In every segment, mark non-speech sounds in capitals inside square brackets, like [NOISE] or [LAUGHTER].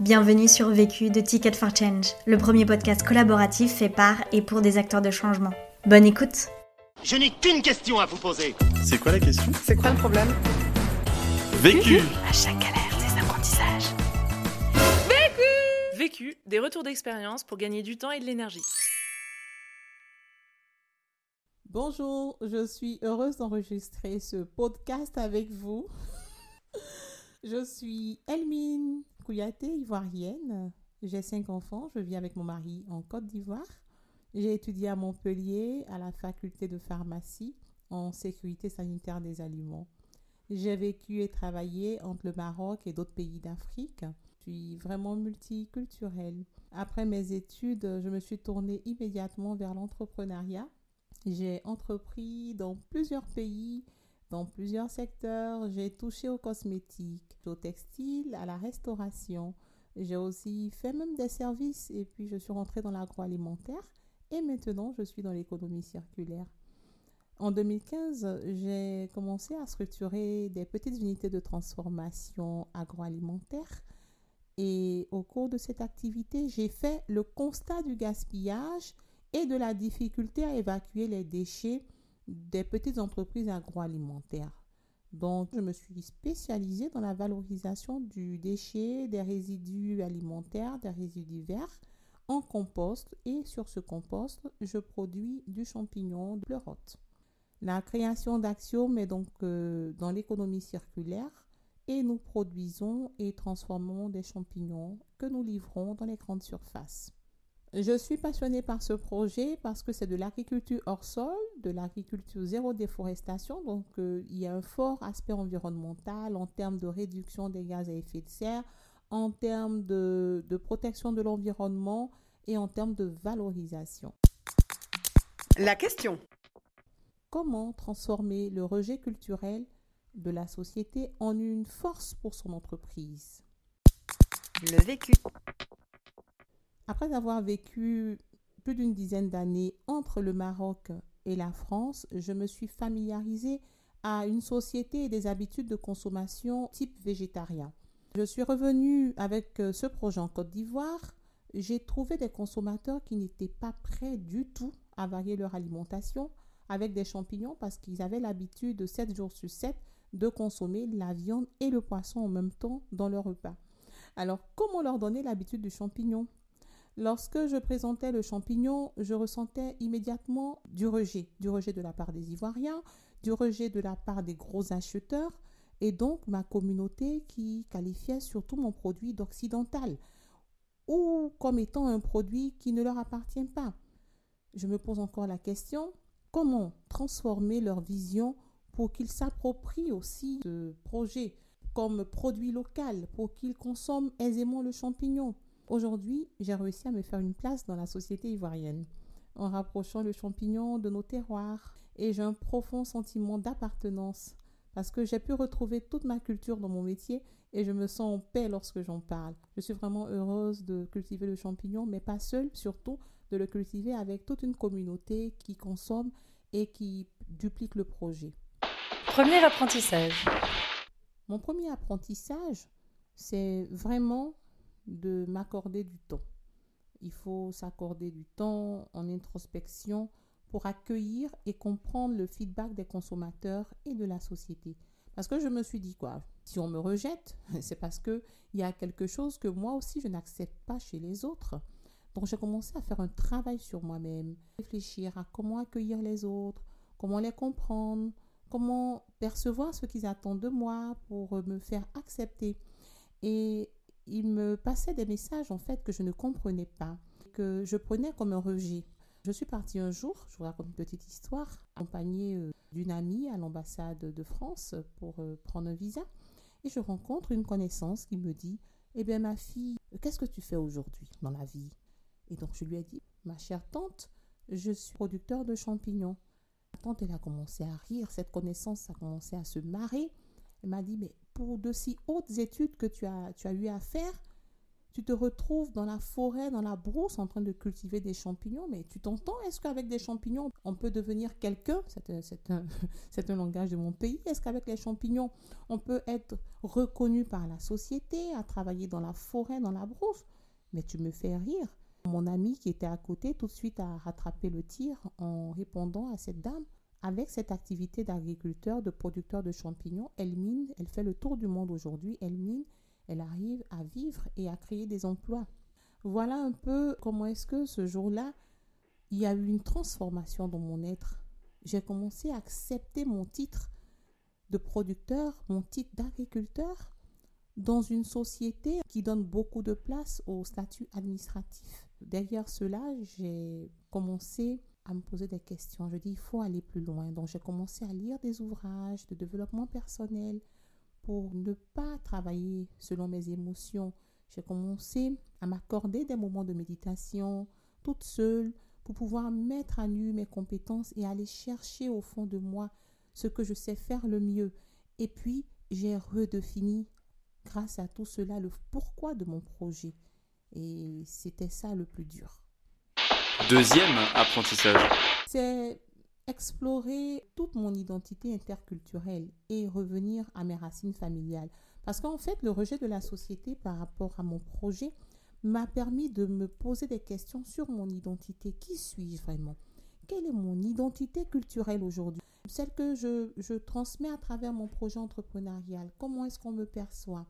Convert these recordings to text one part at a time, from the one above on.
Bienvenue sur Vécu de Ticket for Change, le premier podcast collaboratif fait par et pour des acteurs de changement. Bonne écoute Je n'ai qu'une question à vous poser. C'est quoi la question? C'est quoi le problème? Vécu À chaque galère, des apprentissages. Vécu, des retours d'expérience pour gagner du temps et de l'énergie. Bonjour, je suis heureuse d'enregistrer ce podcast avec vous. [LAUGHS] je suis Elmine Kouyaté, ivoirienne. J'ai cinq enfants, je vis avec mon mari en Côte d'Ivoire. J'ai étudié à Montpellier à la faculté de pharmacie en sécurité sanitaire des aliments. J'ai vécu et travaillé entre le Maroc et d'autres pays d'Afrique. Je suis vraiment multiculturelle. Après mes études, je me suis tournée immédiatement vers l'entrepreneuriat j'ai entrepris dans plusieurs pays, dans plusieurs secteurs. J'ai touché aux cosmétiques, au textile, à la restauration. J'ai aussi fait même des services et puis je suis rentrée dans l'agroalimentaire et maintenant je suis dans l'économie circulaire. En 2015, j'ai commencé à structurer des petites unités de transformation agroalimentaire et au cours de cette activité, j'ai fait le constat du gaspillage et de la difficulté à évacuer les déchets des petites entreprises agroalimentaires. Donc, je me suis spécialisée dans la valorisation du déchet, des résidus alimentaires, des résidus verts en compost et sur ce compost, je produis du champignon de pleurote. La création d'Axiom est donc euh, dans l'économie circulaire et nous produisons et transformons des champignons que nous livrons dans les grandes surfaces. Je suis passionnée par ce projet parce que c'est de l'agriculture hors sol, de l'agriculture zéro déforestation. Donc, euh, il y a un fort aspect environnemental en termes de réduction des gaz à effet de serre, en termes de, de protection de l'environnement et en termes de valorisation. La question. Comment transformer le rejet culturel de la société en une force pour son entreprise? Le vécu. Après avoir vécu plus d'une dizaine d'années entre le Maroc et la France, je me suis familiarisée à une société et des habitudes de consommation type végétarien. Je suis revenue avec euh, ce projet en Côte d'Ivoire. J'ai trouvé des consommateurs qui n'étaient pas prêts du tout à varier leur alimentation avec des champignons parce qu'ils avaient l'habitude de 7 jours sur 7 de consommer la viande et le poisson en même temps dans leur repas. Alors, comment leur donner l'habitude du champignon? Lorsque je présentais le champignon, je ressentais immédiatement du rejet, du rejet de la part des Ivoiriens, du rejet de la part des gros acheteurs et donc ma communauté qui qualifiait surtout mon produit d'occidental ou comme étant un produit qui ne leur appartient pas. Je me pose encore la question, comment transformer leur vision pour qu'ils s'approprient aussi ce projet comme produit local, pour qu'ils consomment aisément le champignon? Aujourd'hui, j'ai réussi à me faire une place dans la société ivoirienne en rapprochant le champignon de nos terroirs et j'ai un profond sentiment d'appartenance parce que j'ai pu retrouver toute ma culture dans mon métier et je me sens en paix lorsque j'en parle. Je suis vraiment heureuse de cultiver le champignon, mais pas seule, surtout de le cultiver avec toute une communauté qui consomme et qui duplique le projet. Premier apprentissage. Mon premier apprentissage, c'est vraiment de m'accorder du temps. Il faut s'accorder du temps en introspection pour accueillir et comprendre le feedback des consommateurs et de la société. Parce que je me suis dit quoi Si on me rejette, [LAUGHS] c'est parce que il y a quelque chose que moi aussi je n'accepte pas chez les autres. Donc j'ai commencé à faire un travail sur moi-même, réfléchir à comment accueillir les autres, comment les comprendre, comment percevoir ce qu'ils attendent de moi pour me faire accepter. Et il me passait des messages en fait que je ne comprenais pas, que je prenais comme un rejet. Je suis partie un jour, je vous raconte une petite histoire, accompagnée euh, d'une amie à l'ambassade de France pour euh, prendre un visa. Et je rencontre une connaissance qui me dit Eh bien, ma fille, qu'est-ce que tu fais aujourd'hui dans la vie? Et donc, je lui ai dit Ma chère tante, je suis producteur de champignons. La tante, elle a commencé à rire, cette connaissance a commencé à se marrer. Elle m'a dit Mais pour de si hautes études que tu as, tu as eu à faire, tu te retrouves dans la forêt, dans la brousse, en train de cultiver des champignons, mais tu t'entends Est-ce qu'avec des champignons, on peut devenir quelqu'un? C'est un, [LAUGHS] un, langage de mon pays. Est-ce qu'avec les champignons, on peut être reconnu par la société, à travailler dans la forêt, dans la brousse? Mais tu me fais rire. Mon ami qui était à côté, tout de suite a rattrapé le tir en répondant à cette dame. Avec cette activité d'agriculteur, de producteur de champignons, elle mine, elle fait le tour du monde aujourd'hui, elle mine elle arrive à vivre et à créer des emplois. Voilà un peu comment est-ce que ce jour-là, il y a eu une transformation dans mon être. J'ai commencé à accepter mon titre de producteur, mon titre d'agriculteur, dans une société qui donne beaucoup de place au statut administratif. Derrière cela, j'ai commencé à me poser des questions. Je dis, il faut aller plus loin. Donc, j'ai commencé à lire des ouvrages de développement personnel, pour ne pas travailler selon mes émotions, j'ai commencé à m'accorder des moments de méditation toute seule pour pouvoir mettre à nu mes compétences et aller chercher au fond de moi ce que je sais faire le mieux. Et puis, j'ai redéfini, grâce à tout cela, le pourquoi de mon projet. Et c'était ça le plus dur. Deuxième apprentissage. C'est explorer toute mon identité interculturelle et revenir à mes racines familiales. Parce qu'en fait, le rejet de la société par rapport à mon projet m'a permis de me poser des questions sur mon identité. Qui suis-je vraiment? Quelle est mon identité culturelle aujourd'hui? Celle que je, je, transmets à travers mon projet entrepreneurial. Comment est-ce qu'on me perçoit?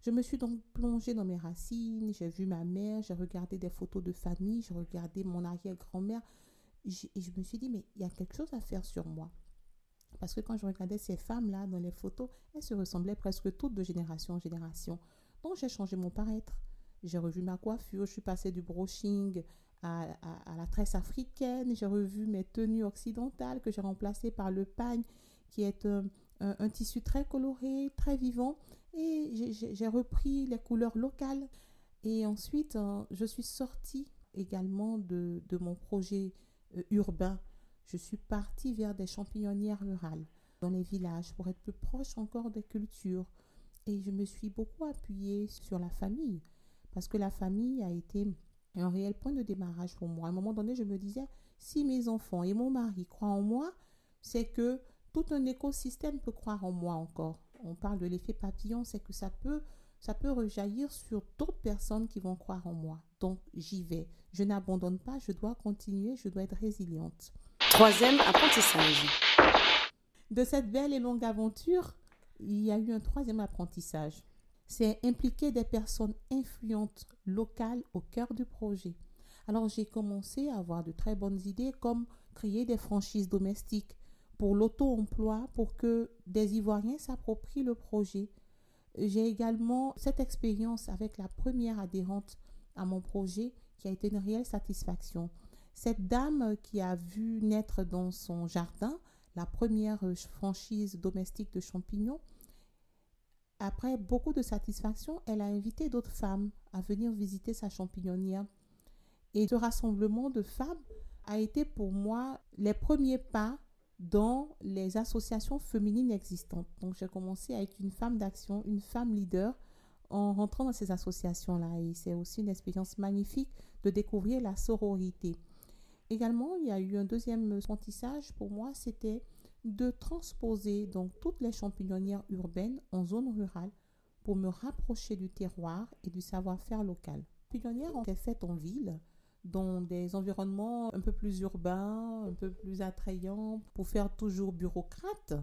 Je me suis donc plongée dans mes racines. J'ai vu ma mère, j'ai regardé des photos de famille, j'ai regardé mon arrière-grand-mère et je me suis dit, mais il y a quelque chose à faire sur moi. Parce que quand je regardais ces femmes-là dans les photos, elles se ressemblaient presque toutes de génération en génération. Donc j'ai changé mon paraître. J'ai revu ma coiffure, je suis passée du brushing à, la tresse africaine. J'ai revu mes tenues occidentales que j'ai remplacées par le pagne, qui est un, un, tissu très coloré, très vivant. Et j'ai repris les couleurs locales. Et ensuite, euh, je suis sortie également de, mon projet euh, urbain. Je suis partie vers des champignonnières rurales dans les villages pour être plus proche encore des cultures. Et je me suis beaucoup appuyée sur la famille parce que la famille a été un réel point de démarrage pour moi. À un moment donné, je me disais, si mes enfants et mon mari croient en moi, c'est que tout un écosystème peut croire en moi encore. On parle de l'effet papillon, c'est que ça peut ça peut rejaillir sur d'autres personnes qui vont croire en moi. Donc j'y vais. Je n'abandonne pas, je dois continuer, je dois être résiliente. Troisième apprentissage. De cette belle et longue aventure, il y a eu un troisième apprentissage. C'est impliquer des personnes influentes locales au cœur du projet. Alors j'ai commencé à avoir de très bonnes idées comme créer des franchises domestiques pour l'auto-emploi pour que des Ivoiriens s'approprient le projet j'ai également cette expérience avec la première adhérente à mon projet qui a été une réelle satisfaction. Cette dame qui a vu naître dans son jardin la première franchise domestique de champignons, après beaucoup de satisfaction, elle a invité d'autres femmes à venir visiter sa champignonnière. Et ce rassemblement de femmes a été pour moi les premiers pas dans les associations féminines existantes. Donc j'ai commencé à être une femme d'action, une femme leader en rentrant dans ces associations-là. Et c'est aussi une expérience magnifique de découvrir la sororité. Également, il y a eu un deuxième apprentissage pour moi, c'était de transposer donc toutes les champignonnières urbaines en zone rurale pour me rapprocher du terroir et du savoir-faire local. Ont été faites en ville, dans des environnements un peu plus urbains, un peu plus attrayants, pour faire toujours bureaucrate.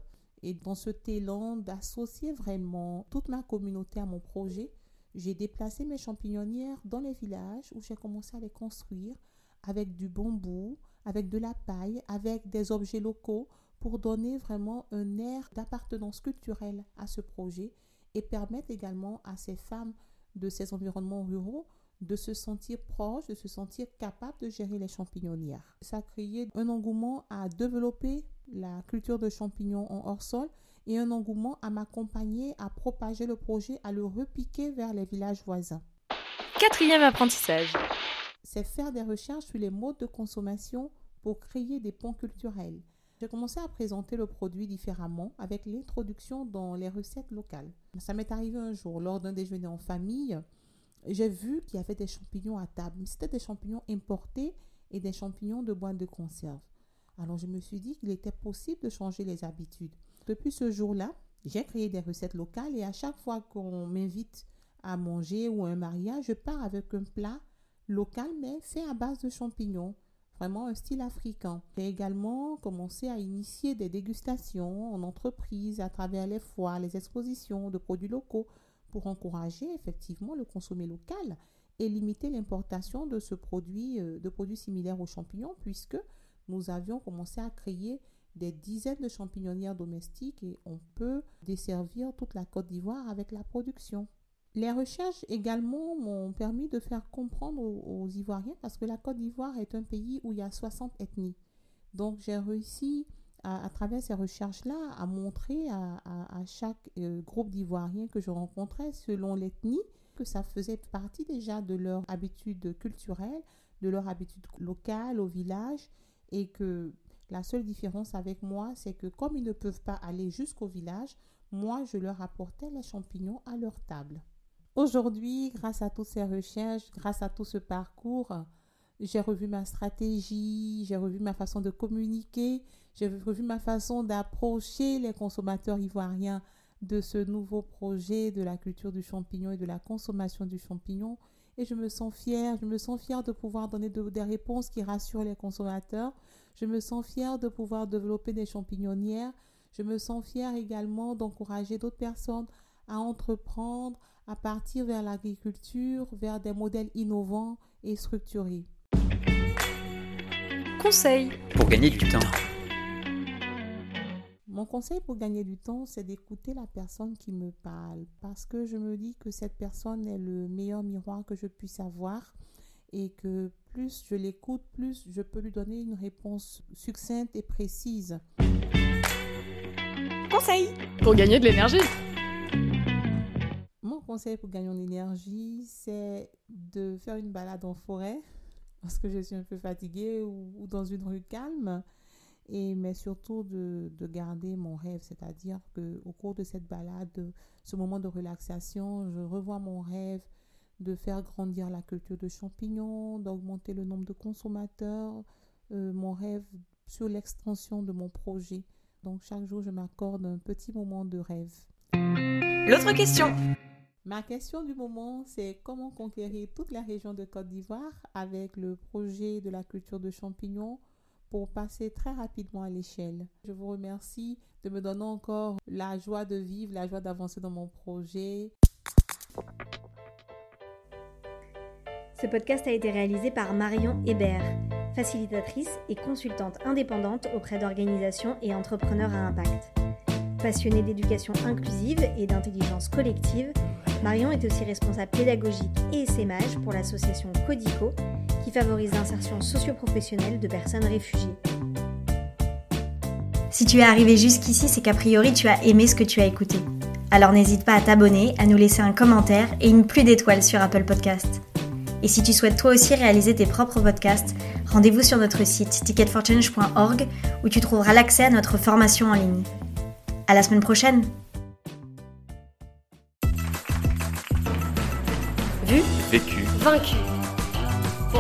Et dans ce élan d'associer vraiment toute ma communauté à mon projet, j'ai déplacé mes champignonnières dans les villages où j'ai commencé à les construire avec du bambou, avec de la paille, avec des objets locaux pour donner vraiment un air d'appartenance culturelle à ce projet et permettre également à ces femmes de ces environnements ruraux de se sentir proche, de se sentir capable de gérer les champignonnières. Ça a créé un engouement à développer la culture de champignons en hors-sol et un engouement à m'accompagner à propager le projet, à le repiquer vers les villages voisins. Quatrième apprentissage. C'est faire des recherches sur les modes de consommation pour créer des ponts culturels. J'ai commencé à présenter le produit différemment avec l'introduction dans les recettes locales. Ça m'est arrivé un jour lors d'un déjeuner en famille j'ai vu qu'il y avait des champignons à table. C'était des champignons importés et des champignons de boîte de conserve. Alors je me suis dit qu'il était possible de changer les habitudes. Depuis ce jour-là, j'ai créé des recettes locales et à chaque fois qu'on m'invite à manger ou un mariage, je pars avec un plat local mais fait à base de champignons. Vraiment un style africain. J'ai également commencé à initier des dégustations en entreprise à travers les foires, les expositions de produits locaux pour encourager effectivement le consommer local et limiter l'importation de ce produit, euh, de produits similaires aux champignons puisque nous avions commencé à créer des dizaines de champignonnières domestiques et on peut desservir toute la Côte d'Ivoire avec la production. Les recherches également m'ont permis de faire comprendre aux, Ivoiriens parce que la Côte d'Ivoire est un pays où il y a 60 ethnies. Donc j'ai réussi à, travers ces recherches-là à montrer à, chaque euh, groupe d'Ivoiriens que je rencontrais selon l'ethnie que ça faisait partie déjà de leur habitude culturelle, de leur habitude locale au village et que la seule différence avec moi, c'est que comme ils ne peuvent pas aller jusqu'au village, moi, je leur apportais les champignons à leur table. Aujourd'hui, grâce à toutes ces recherches, grâce à tout ce parcours, j'ai revu ma stratégie, j'ai revu ma façon de communiquer, j'ai revu ma façon d'approcher les consommateurs ivoiriens de ce nouveau projet de la culture du champignon et de la consommation du champignon. Et je me sens fière, je me sens fière de pouvoir donner des réponses qui rassurent les consommateurs, je me sens fière de pouvoir développer des champignonnières. Je me sens fière également d'encourager d'autres personnes à entreprendre, à partir vers l'agriculture, vers des modèles innovants et structurés. Conseil pour gagner du temps. Mon conseil pour gagner du temps, c'est d'écouter la personne qui me parle parce que je me dis que cette personne est le meilleur miroir que je puisse avoir et que plus je l'écoute, plus je peux lui donner une réponse succincte et précise. Conseil pour gagner de l'énergie. Mon conseil pour gagner en énergie, c'est de faire une balade en forêt [LAUGHS] parce que je suis un peu fatiguée ou, dans une rue calme. Et, mais surtout de, de garder mon rêve, c'est-à-dire qu'au cours de cette balade, ce moment de relaxation, je revois mon rêve, de faire grandir la culture de champignons, d'augmenter le nombre de consommateurs, euh, mon rêve sur l'extension de mon projet. Donc chaque jour, je m'accorde un petit moment de rêve. L'autre question. Ma question du moment, c'est comment conquérir toute la région de Côte d'Ivoire avec le projet de la culture de champignons pour passer très rapidement à l'échelle. Je vous remercie de me donner encore la joie de vivre, la joie d'avancer dans mon projet. Ce podcast a été réalisé par Marion Hébert, facilitatrice et consultante indépendante auprès d'organisations et entrepreneurs à impact. Passionnée d'éducation inclusive et d'intelligence collective, Marion est aussi responsable pédagogique et SMAG pour l'association Codico, qui favorise l'insertion socio-professionnelle de personnes réfugiées. Si tu es arrivé jusqu'ici, c'est qu'a priori tu as aimé ce que tu as écouté. Alors n'hésite pas à t'abonner, à nous laisser un commentaire et une pluie d'étoiles sur Apple Podcast. Et si tu souhaites toi aussi réaliser tes propres podcasts, rendez-vous sur notre site ticketforchange.org où tu trouveras l'accès à notre formation en ligne. À la semaine prochaine! Vu, vécu, vaincu.